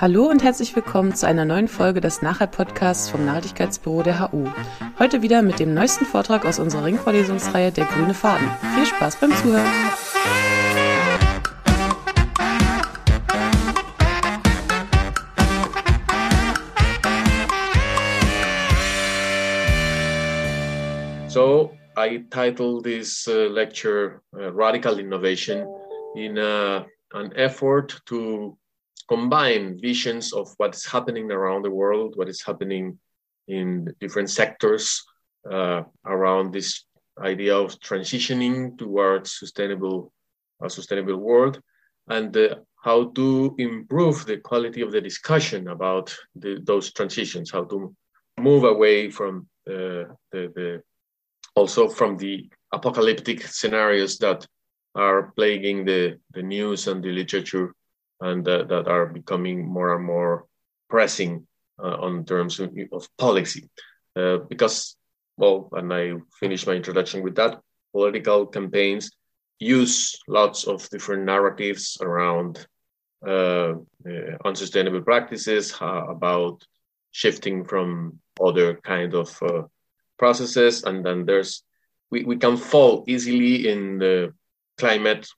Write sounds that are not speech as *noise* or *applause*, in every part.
Hallo und herzlich willkommen zu einer neuen Folge des Nachher-Podcasts vom Nachhaltigkeitsbüro der HU. Heute wieder mit dem neuesten Vortrag aus unserer Ringvorlesungsreihe Der grüne Faden. Viel Spaß beim Zuhören! So I titled this uh, lecture uh, Radical Innovation in uh, an effort to combine visions of what's happening around the world, what is happening in different sectors uh, around this idea of transitioning towards sustainable, a sustainable world, and uh, how to improve the quality of the discussion about the, those transitions, how to move away from uh, the, the also from the apocalyptic scenarios that are plaguing the, the news and the literature and uh, that are becoming more and more pressing uh, on terms of, of policy. Uh, because, well, and I finish my introduction with that, political campaigns use lots of different narratives around uh, uh, unsustainable practices, about shifting from other kind of uh, processes, and then there's we, we can fall easily in the climate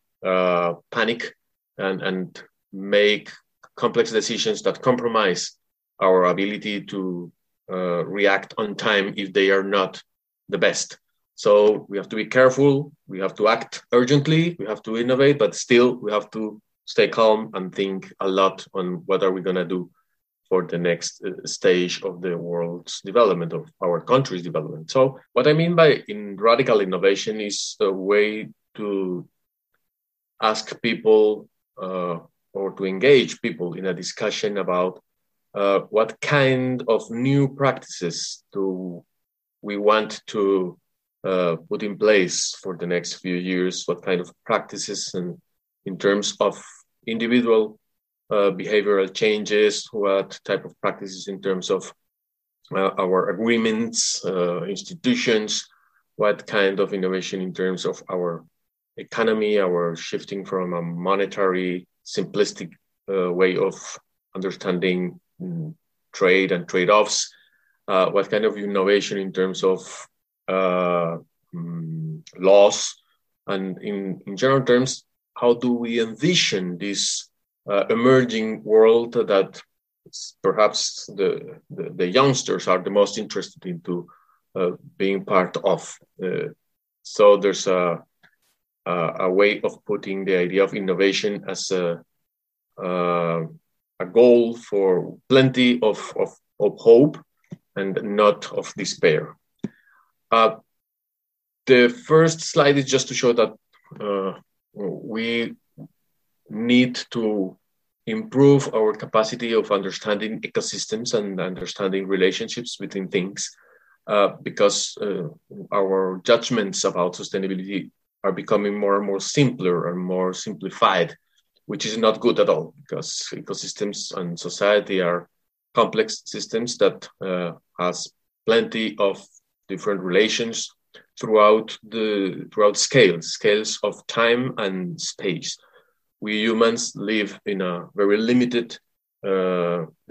panic and and make complex decisions that compromise our ability to uh, react on time if they are not the best. So we have to be careful. We have to act urgently. We have to innovate, but still we have to stay calm and think a lot on what are we going to do for the next uh, stage of the world's development of our country's development. So what I mean by in radical innovation is a way to ask people uh, or to engage people in a discussion about uh, what kind of new practices do we want to uh, put in place for the next few years, what kind of practices and in terms of individual uh, behavioral changes, what type of practices in terms of uh, our agreements, uh, institutions, what kind of innovation in terms of our economy, our shifting from a monetary simplistic uh, way of understanding mm, trade and trade-offs. Uh, what kind of innovation in terms of uh, mm, laws, and in, in general terms, how do we envision this uh, emerging world that perhaps the, the, the, youngsters are the most interested into uh, being part of? Uh, so there's a uh, a way of putting the idea of innovation as a, uh, a goal for plenty of, of, of, hope and not of despair. Uh, the first slide is just to show that uh, we need to improve our capacity of understanding ecosystems and understanding relationships between things uh, because uh, our judgments about sustainability are becoming more and more simpler and more simplified, which is not good at all because ecosystems and society are complex systems that uh, has plenty of different relations throughout the throughout scales scales of time and space. We humans live in a very limited uh,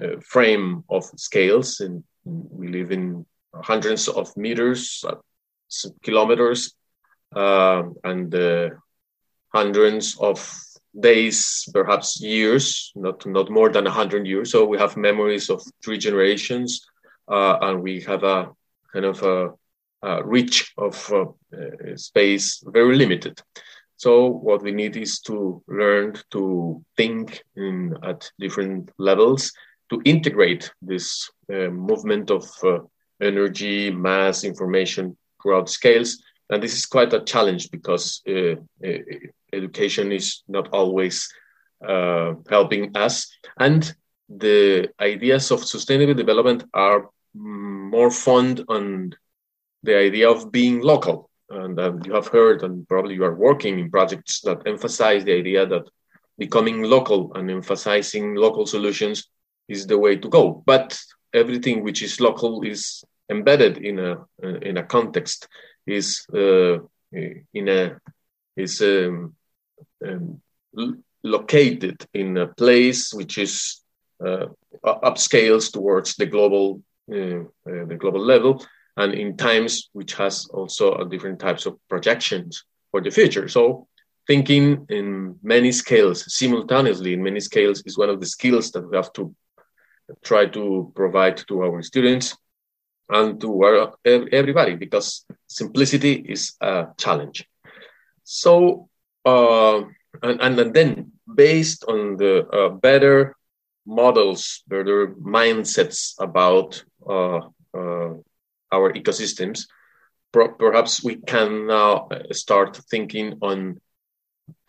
uh, frame of scales and we live in hundreds of meters uh, kilometers uh, and uh, hundreds of days, perhaps years, not not more than hundred years. So we have memories of three generations, uh, and we have a kind of a, a reach of uh, space very limited. So what we need is to learn to think in, at different levels to integrate this uh, movement of uh, energy, mass, information throughout scales and this is quite a challenge because uh, uh, education is not always uh, helping us. And the ideas of sustainable development are more fond on the idea of being local. And um, you have heard, and probably you are working in projects that emphasize the idea that becoming local and emphasizing local solutions is the way to go. But everything which is local is embedded in a in a context is uh, in a is um, um, located in a place which is uh, upscales towards the global uh, uh, the global level, and in times which has also different types of projections for the future. So thinking in many scales simultaneously in many scales is one of the skills that we have to try to provide to our students and to our, everybody because simplicity is a challenge so uh, and, and then based on the uh, better models better mindsets about uh, uh our ecosystems perhaps we can now start thinking on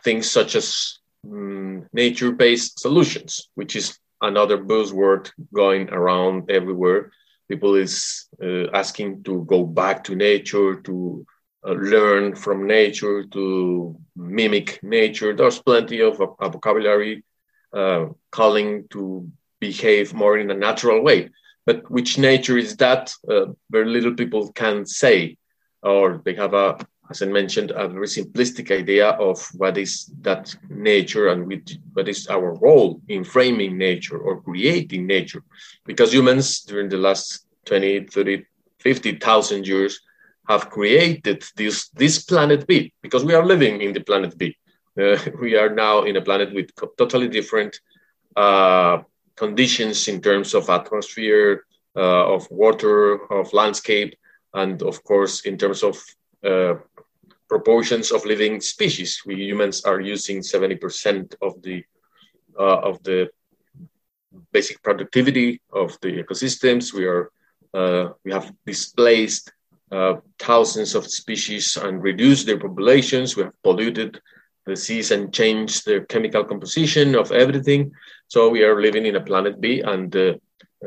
things such as um, nature-based solutions, which is another buzzword going around everywhere. People is uh, asking to go back to nature, to uh, learn from nature, to mimic nature. There's plenty of a, vocabulary uh, calling to behave more in a natural way. But which nature is that? Uh, very little people can say, or they have a as I mentioned, a very simplistic idea of what is that nature and what is our role in framing nature or creating nature. Because humans, during the last 20, 30, 50,000 years, have created this, this planet B because we are living in the planet B. Uh, *laughs* we are now in a planet with totally different uh, conditions in terms of atmosphere, uh, of water, of landscape, and of course, in terms of proportions of living species. We humans are using 70% of the uh, of the basic productivity of the ecosystems. We are uh, we have displaced uh, thousands of species and reduced their populations. We have polluted the seas and changed the chemical composition of everything. So we are living in a planet B, and uh,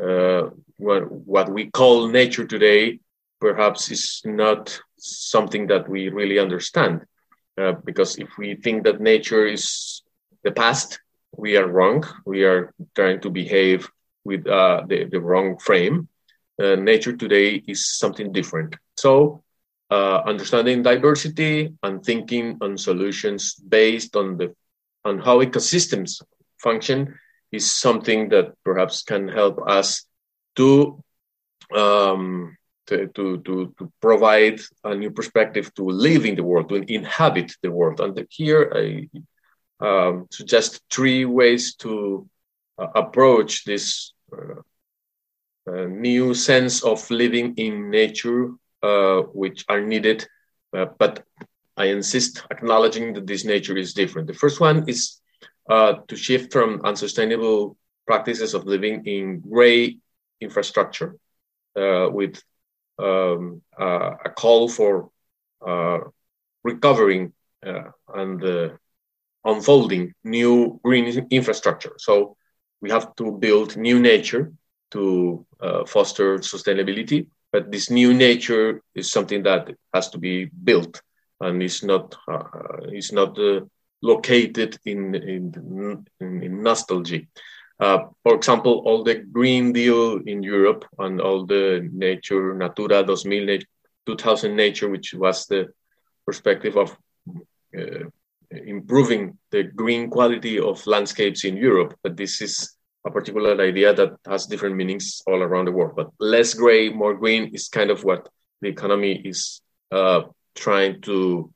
uh, what, what we call nature today perhaps is not something that we really understand. Uh, because if we think that nature is the past, we are wrong. We are trying to behave with uh, the, the wrong frame. Uh, nature today is something different. So, uh, understanding diversity and thinking on solutions based on the on how ecosystems function is something that perhaps can help us to um, to, to, to, provide a new perspective to live in the world, to inhabit the world. And here I um, suggest three ways to uh, approach this uh, uh, new sense of living in nature, uh, which are needed. Uh, but I insist acknowledging that this nature is different. The first one is uh, to shift from unsustainable practices of living in gray infrastructure with um, uh, a call for uh, recovering uh, and unfolding new green infrastructure. So we have to build new nature to foster sustainability, but this new nature is something that has to be built and is not is not located in in, in, in nostalgia. Uh, for example, all the Green Deal in Europe and all the nature, Natura 2000, 2000 nature, which was the perspective of uh, improving the green quality of landscapes in Europe. But this is a particular idea that has different meanings all around the world. But less gray, more green is kind of what the economy is uh, trying to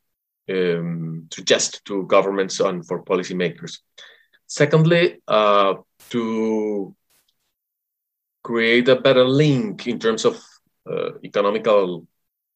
um, suggest to governments and for policymakers. Secondly, uh, to create a better link in terms of uh, economical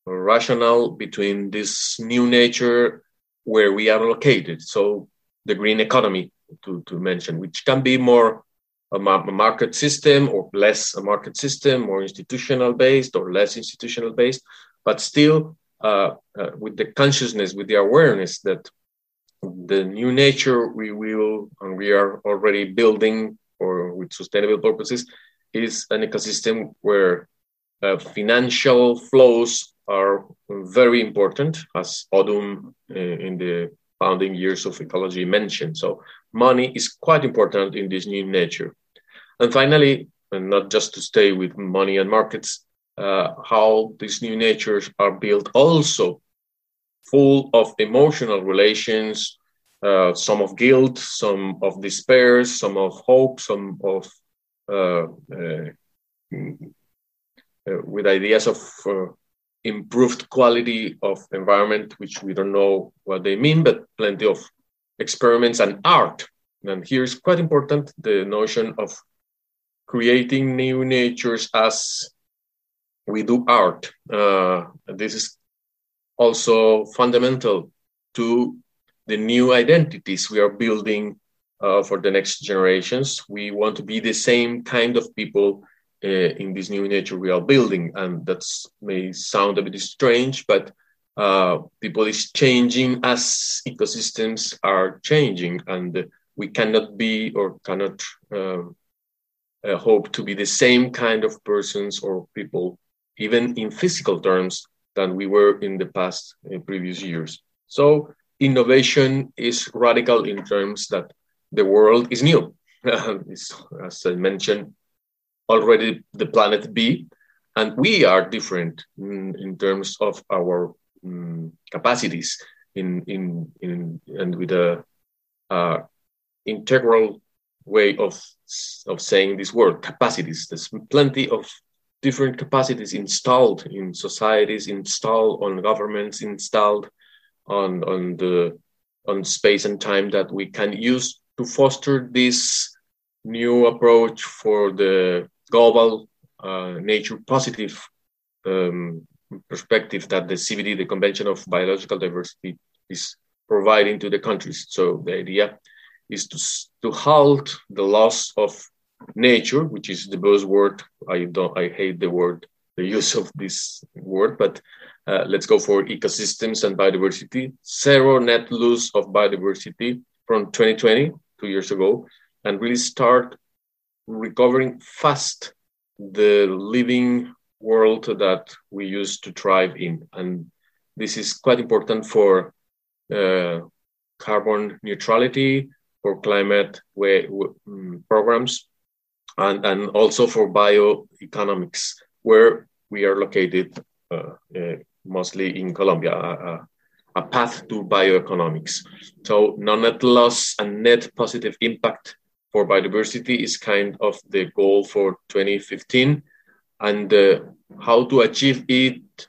rationale between this new nature where we are located. So the green economy, to, to mention, which can be more a, market system or less a market system, more institutional based or less institutional based, but still uh, uh, with the consciousness, with the awareness that the new nature we will and we are already building or with sustainable purposes is an ecosystem where uh, financial flows are very important, as Odum uh, in the founding years of ecology mentioned. So money is quite important in this new nature. And finally, and not just to stay with money and markets, uh, how these new natures are built also full of emotional relations, uh, some of guilt, some of despair, some of hope, some of uh, uh, uh with ideas of uh, improved quality of environment, which we don't know what they mean, but plenty of experiments and art. And here's quite important the notion of creating new natures as we do art. Uh, this is also fundamental to the new identities we are building uh, for the next generations. We want to be the same kind of people uh, in this new nature we are building, and that may sound a bit strange, but uh, people is changing as ecosystems are changing, and we cannot be or cannot um, uh, hope to be the same kind of persons or people, even in physical terms, than we were in the past in previous years. So innovation is radical in terms that the world is new. *laughs* as I mentioned, already the planet B, and we are different in, in terms of our um, capacities in, in, in, and with a uh, integral way of, of saying this word, capacities. There's plenty of different capacities installed in societies, installed on governments, installed on, on the on space and time that we can use to foster this new approach for the global uh, nature positive um, perspective that the CBD, the Convention of Biological Diversity, is providing to the countries. So the idea is to, to halt the loss of nature, which is the buzzword. I don't, I hate the word, the use of this word, but uh, let's go for ecosystems and biodiversity. Zero net loss of biodiversity from 2020, two years ago, and really start recovering fast the living world that we used to thrive in. And this is quite important for uh, carbon neutrality, for climate way, um, programs, and, and also for bioeconomics, where we are located uh, uh, mostly in Colombia, a, path to bioeconomics. So non-net loss and net positive impact for biodiversity is kind of the goal for 2015. And uh, how to achieve it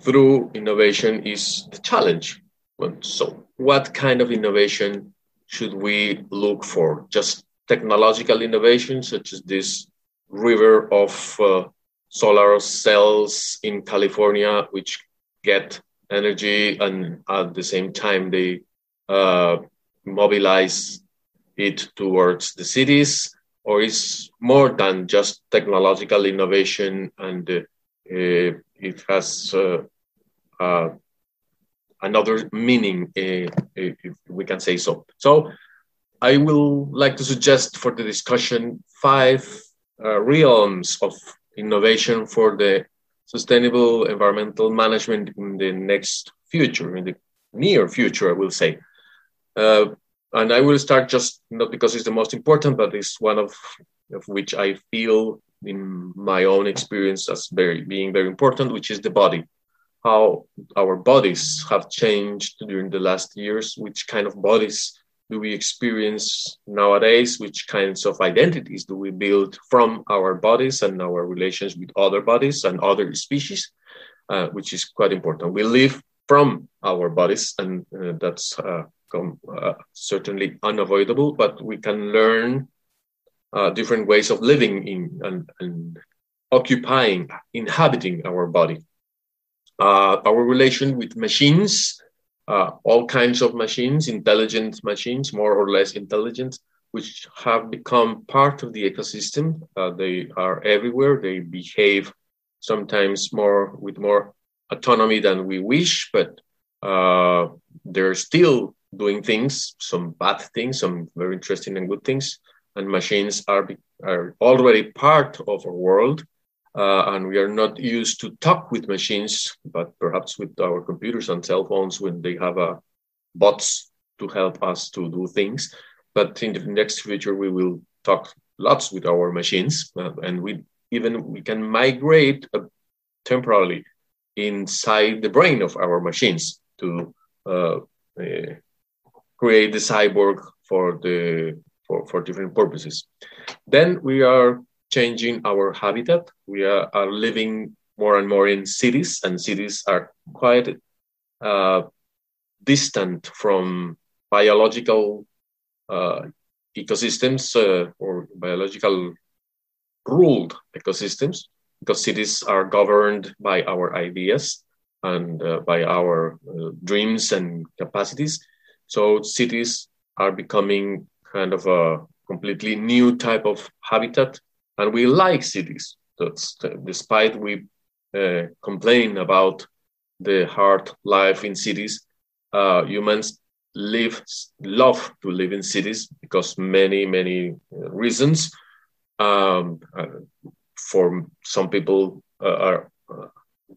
through innovation is the challenge. So, what kind of innovation should we look for? Just technological innovation, such as this river of uh, solar cells in California, which get energy and at the same time they uh, mobilize it towards the cities, or is more than just technological innovation and uh, it has uh, uh, another meaning, uh, if we can say so. So I will like to suggest for the discussion five realms of innovation for the sustainable environmental management in the next future, in the near future, I will say. Uh, and I will start just not because it's the most important, but it's one of, of which I feel in my own experience as very being very important, which is the body. How our bodies have changed during the last years, which kind of bodies do we experience nowadays? Which kinds of identities do we build from our bodies and our relations with other bodies and other species, uh, which is quite important. We live from our bodies, and uh, that's uh, com- uh, certainly unavoidable, but we can learn uh, different ways of living in and, and occupying, inhabiting our body. Uh, our relation with machines uh, all kinds of machines, intelligent machines, more or less intelligent, which have become part of the ecosystem. Uh, they are everywhere. They behave sometimes more with more autonomy than we wish, but uh, they're still doing things, some bad things, some very interesting and good things. And machines are, are already part of our world uh, and we are not used to talk with machines, but perhaps with our computers and cell phones when they have uh, bots to help us to do things. But in the next future, we will talk lots with our machines, uh, and we even we can migrate uh, temporarily inside the brain of our machines to uh, uh, create the cyborg for the for, for different purposes. Then we are changing our habitat. We are, are living more and more in cities, and cities are quite uh, distant from biological uh, ecosystems uh, or biological ruled ecosystems because cities are governed by our ideas and uh, by our uh, dreams and capacities. So cities are becoming kind of a completely new type of habitat, and we like cities. That's, despite we uh, complain about the hard life in cities, uh, humans live love to live in cities because many many reasons. Um, uh, for some people uh, are uh,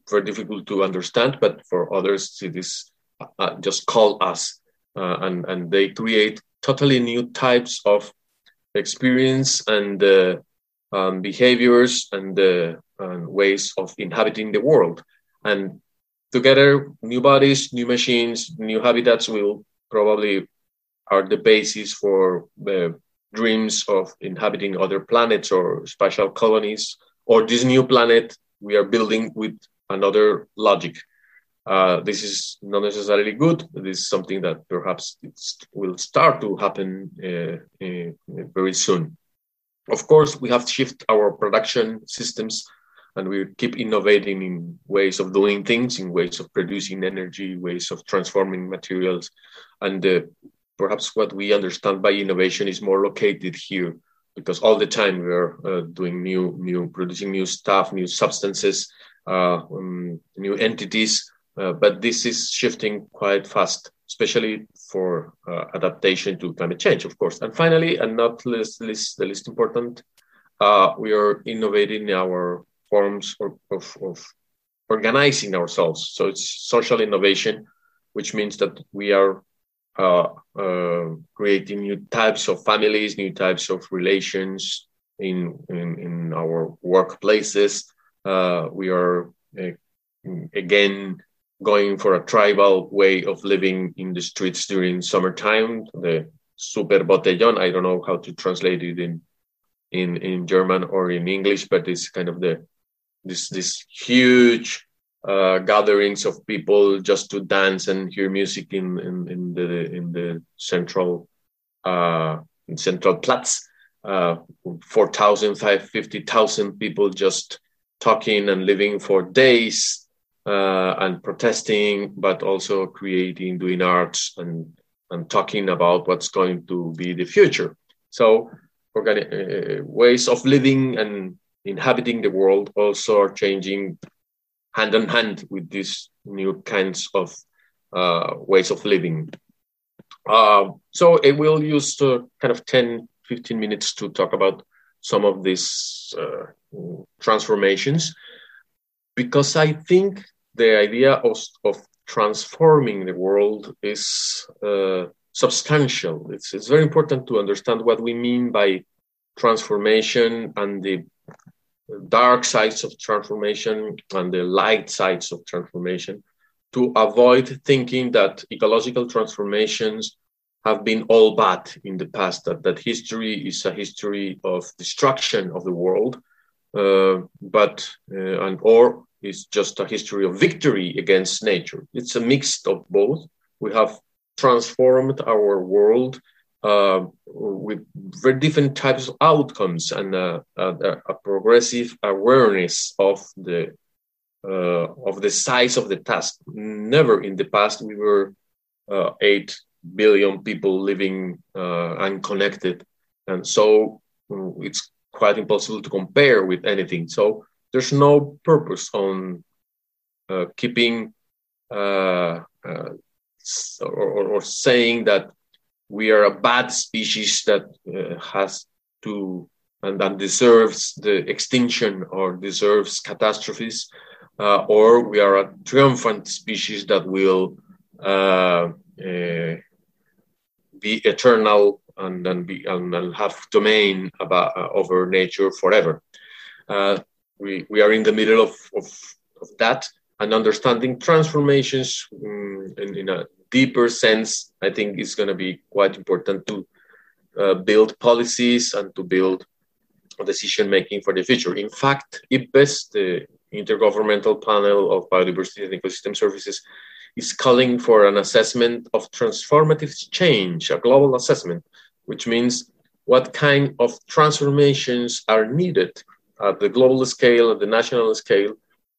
very difficult to understand, but for others, cities uh, just call us, and and they create totally new types of experience and um, behaviors and, and ways of inhabiting the world. And together, new bodies, new machines, new habitats will probably are the basis for the dreams of inhabiting other planets or spatial colonies or this new planet we are building with another logic. Uh, this is not necessarily good. This is something that perhaps will start to happen uh, uh, very soon. Of course, we have to shift our production systems and we keep innovating in ways of doing things, in ways of producing energy, ways of transforming materials. And uh, perhaps what we understand by innovation is more located here because all the time we are uh, doing new, new, producing new stuff, new substances, uh, um, new entities. Uh, but this is shifting quite fast, especially for uh, adaptation to climate change, of course. And finally, and not least, least the least important, uh, we are innovating our forms of, of, of organizing ourselves. So it's social innovation, which means that we are uh, uh, creating new types of families, new types of relations in in, in our workplaces. Uh, we are uh, again going for a tribal way of living in the streets during summertime. The super botellón. I don't know how to translate it in in in German or in English, but it's kind of the this this huge uh, gatherings of people just to dance and hear music in in, in the in the central uh, central Platz. Uh, 4,000, 50,000 people just talking and living for days uh, and protesting, but also creating, doing arts and and talking about what's going to be the future. So, organic uh, ways of living and inhabiting the world also are changing hand in hand with these new kinds of uh, ways of living. Uh, so it will use uh, kind of 10, 15 minutes to talk about some of these uh, transformations because I think the idea of, of transforming the world is uh, substantial. It's, it's very important to understand what we mean by transformation and the dark sides of transformation and the light sides of transformation to avoid thinking that ecological transformations have been all bad in the past, that, that history is a history of destruction of the world, uh, but, uh, and, or is just a history of victory against nature. It's a mix of both. We have transformed our world uh, with very different types of outcomes and uh, a, a, progressive awareness of the uh, of the size of the task. Never in the past we were uh, eight billion people living uh, unconnected, and so uh, it's quite impossible to compare with anything. So there's no purpose on keeping or, or, or saying that we are a bad species that uh, has to and that deserves the extinction or deserves catastrophes, uh, or we are a triumphant species that will uh, uh be eternal and then be and, and have domain about uh, over nature forever. We we are in the middle of of, of that and understanding transformations um, in, in a deeper sense, I think is going to be quite important to uh, build policies and to build decision making for the future. In fact, IPBES, the Intergovernmental Panel of Biodiversity and Ecosystem Services, is calling for an assessment of transformative change, a global assessment, which means what kind of transformations are needed at the global scale, at the national scale,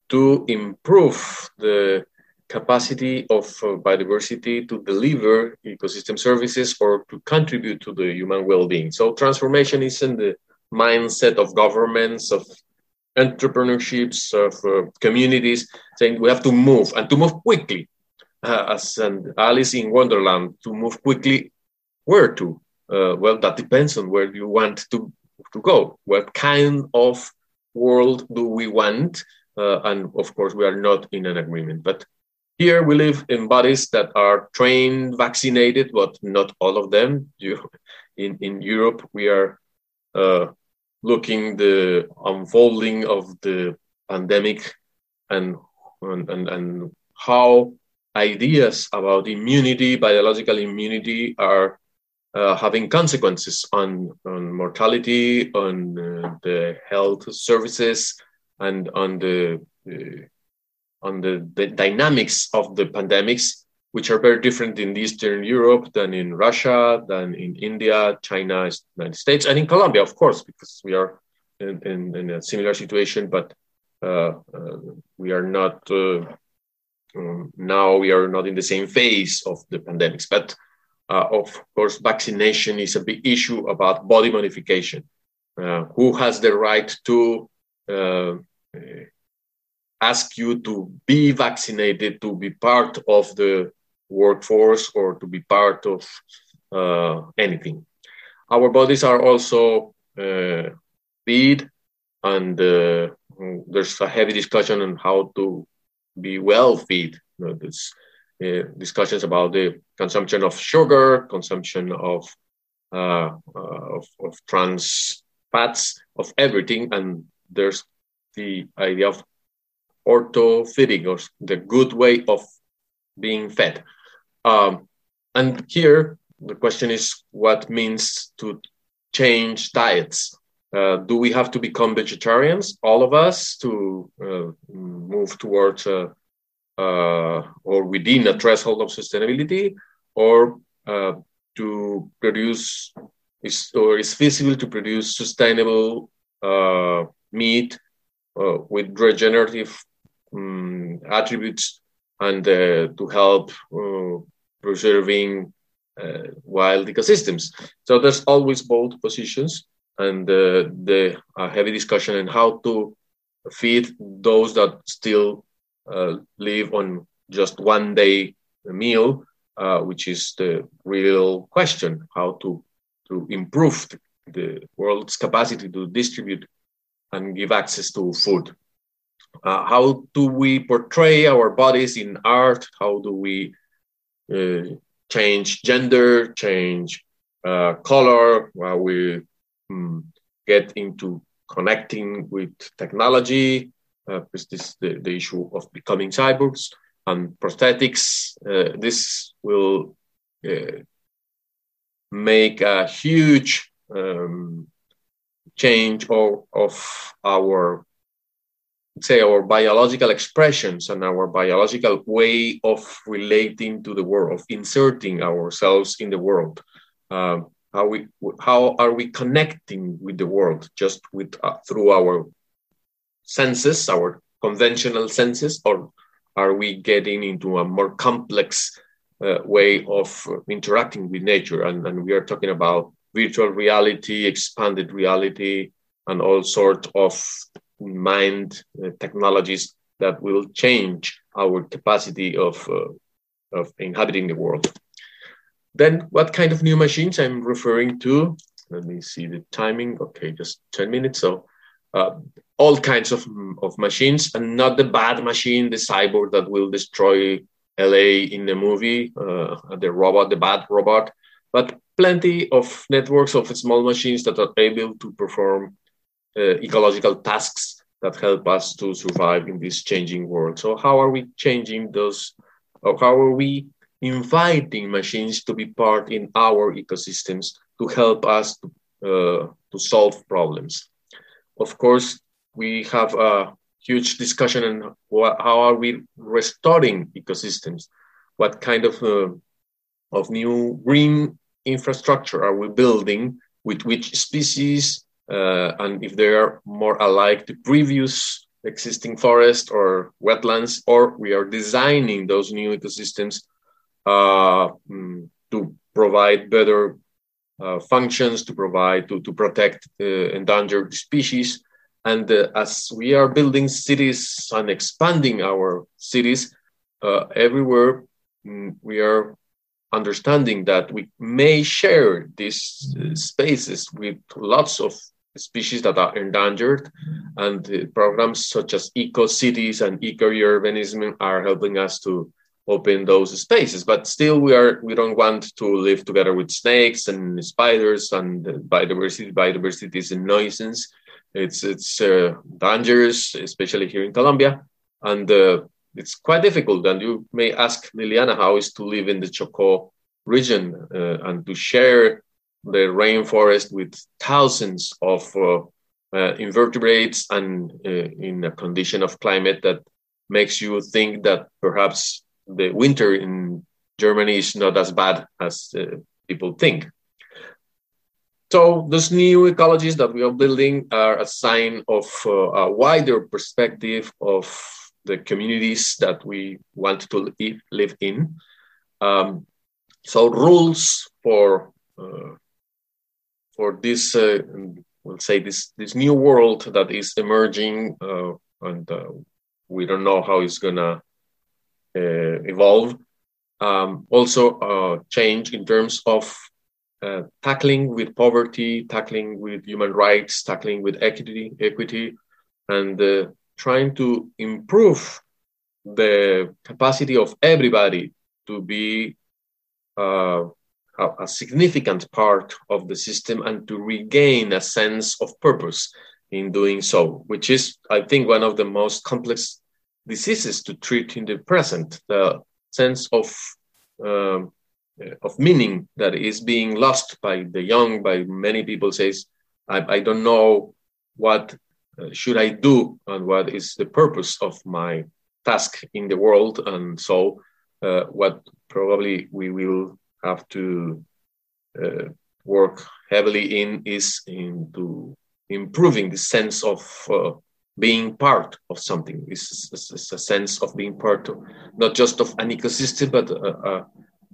to improve the capacity of uh, biodiversity to deliver ecosystem services or to contribute to the human well-being. So transformation is in the mindset of governments, of entrepreneurships, of uh, communities, saying we have to move and to move quickly. Uh, as an Alice in Wonderland, to move quickly, where to? Uh, well, that depends on where you want to, to go. What kind of world do we want? Uh, and of course, we are not in an agreement. But here we live in bodies that are trained, vaccinated, but not all of them. You, in, in Europe, we are uh, looking the unfolding of the pandemic and, and, and, and how ideas about immunity, biological immunity, are uh, having consequences on, on mortality, on uh, the health services, and on the uh, on the, the dynamics of the pandemics, which are very different in Eastern Europe than in Russia, than in India, China, United States, and in Colombia, of course, because we are in, in, in a similar situation, but uh, uh, we are not, uh, um, now we are not in the same phase of the pandemics. But uh, of course, vaccination is a big issue about body modification. Uh, who has the right to uh, ask you to be vaccinated to be part of the workforce or to be part of uh, anything. Our bodies are also uh, feed, and uh, there's a heavy discussion on how to be well feed. You know, uh, discussions about the consumption of sugar, consumption of, uh, uh, of, of trans fats, of everything, and there's the idea of ortho feeding or the good way of being fed. Um, and here the question is what means to change diets? Uh, do we have to become vegetarians, all of us, to uh, move towards uh, uh or within a threshold of sustainability, or uh, to produce is or is feasible to produce sustainable uh, meat with regenerative um, attributes and uh, to help uh, preserving uh, wild ecosystems. So there's always both positions and the heavy discussion on how to feed those that still live on just one day meal, uh, which is the real question: how to to improve the, the, world's capacity to distribute and give access to food. Uh, how do we portray our bodies in art? How do we uh, change gender, change uh, color? While we um, get into connecting with technology, uh, this the, the issue of becoming cyborgs and prosthetics. Uh, this will uh, make a huge um, change of, of our say our biological expressions and our biological way of relating to the world, of inserting ourselves in the world. Uh, how we how are we connecting with the world just with uh, through our senses, our conventional senses, or are we getting into a more complex uh, way of interacting with nature? And, and we are talking about virtual reality, expanded reality, and all sorts of mind uh, technologies that will change our capacity of, uh, of inhabiting the world. Then what kind of new machines I'm referring to? Let me see the timing. Okay, just 10 minutes. So uh, all kinds of, of machines and not the bad machine, the cyborg that will destroy LA in the movie, uh, the robot, the bad robot, but plenty of networks of small machines that are able to perform uh, ecological tasks that help us to survive in this changing world. So how are we changing those, or how are we inviting machines to be part in our ecosystems to help us to, uh, to solve problems? Of course, we have a huge discussion on what, how are we restoring ecosystems? What kind of uh, of new green infrastructure are we building with which species uh, and if they are more alike to previous existing forest or wetlands or we are designing those new ecosystems uh, mm, to provide better functions to provide to, to protect endangered species. And uh, as we are building cities and expanding our cities uh, everywhere mm, we are understanding that we may share these uh, spaces with lots of species that are endangered. And uh, programs such as eco cities and eco urbanism are helping us to open those spaces but still we are we don't want to live together with snakes and spiders and biodiversity biodiversity is a nuisance it's it's uh, dangerous especially here in colombia and uh, it's quite difficult. And you may ask Liliana how is to live in the Chocó region uh, and to share the rainforest with thousands of uh, uh, invertebrates and uh, in a condition of climate that makes you think that perhaps the winter in Germany is not as bad as uh, people think. So those new ecologies that we are building are a sign of uh, a wider perspective of the communities that we want to live in. Um, so rules for uh, for this, uh, we'll say this this new world that is emerging, uh, and uh, we don't know how it's gonna evolve. Um, also, uh, change in terms of tackling with poverty, tackling with human rights, tackling with equity, equity, and trying to improve the capacity of everybody to be uh, a, significant part of the system and to regain a sense of purpose in doing so, which is, I think, one of the most complex diseases to treat in the present. The sense of um, of meaning that is being lost by the young, by many people says, I, I don't know what uh, should I do and what is the purpose of my task in the world. And so, uh, what probably we will have to uh, work heavily in is into improving the sense of uh, being part of something. It's, it's, a sense of being part of not just of an ecosystem, but a, a,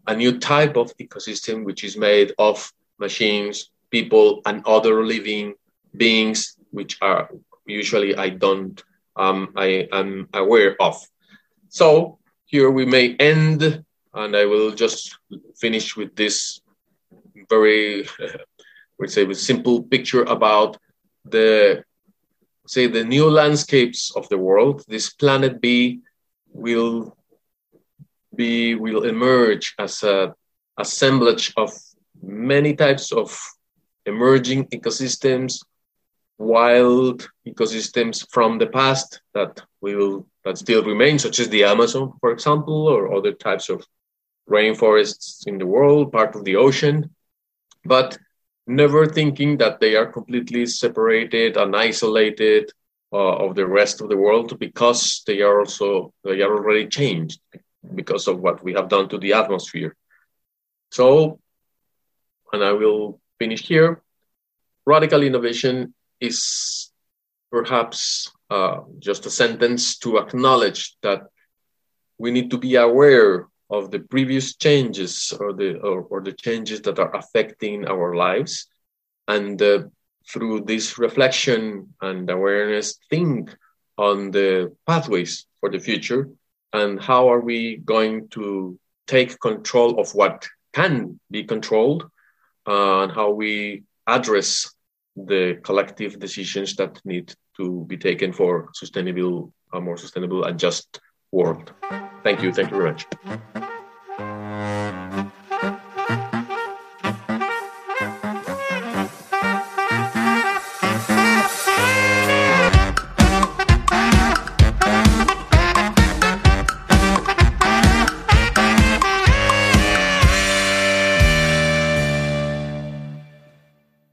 a new type of ecosystem which is made of machines, people, and other living beings which are usually I don't um, I am aware of. So here we may end, and I will just finish with this very, *laughs* we say, simple picture about the say the new landscapes of the world. This planet B will be will emerge as a assemblage of many types of emerging ecosystems wild ecosystems from the past that will that still remain, such as the Amazon, for example, or other types of rainforests in the world, part of the ocean, but never thinking that they are completely separated and isolated uh, of the rest of the world because they are also they are already changed because of what we have done to the atmosphere. So, and I will finish here. Radical innovation is perhaps uh, just a sentence to acknowledge that we need to be aware of the previous changes or the or, or the changes that are affecting our lives and uh, through this reflection and awareness think on the pathways for the future and how are we going to take control of what can be controlled uh, and how we address the collective decisions that need to be taken for sustainable, a more sustainable and just world. Thank you. Thank you very much.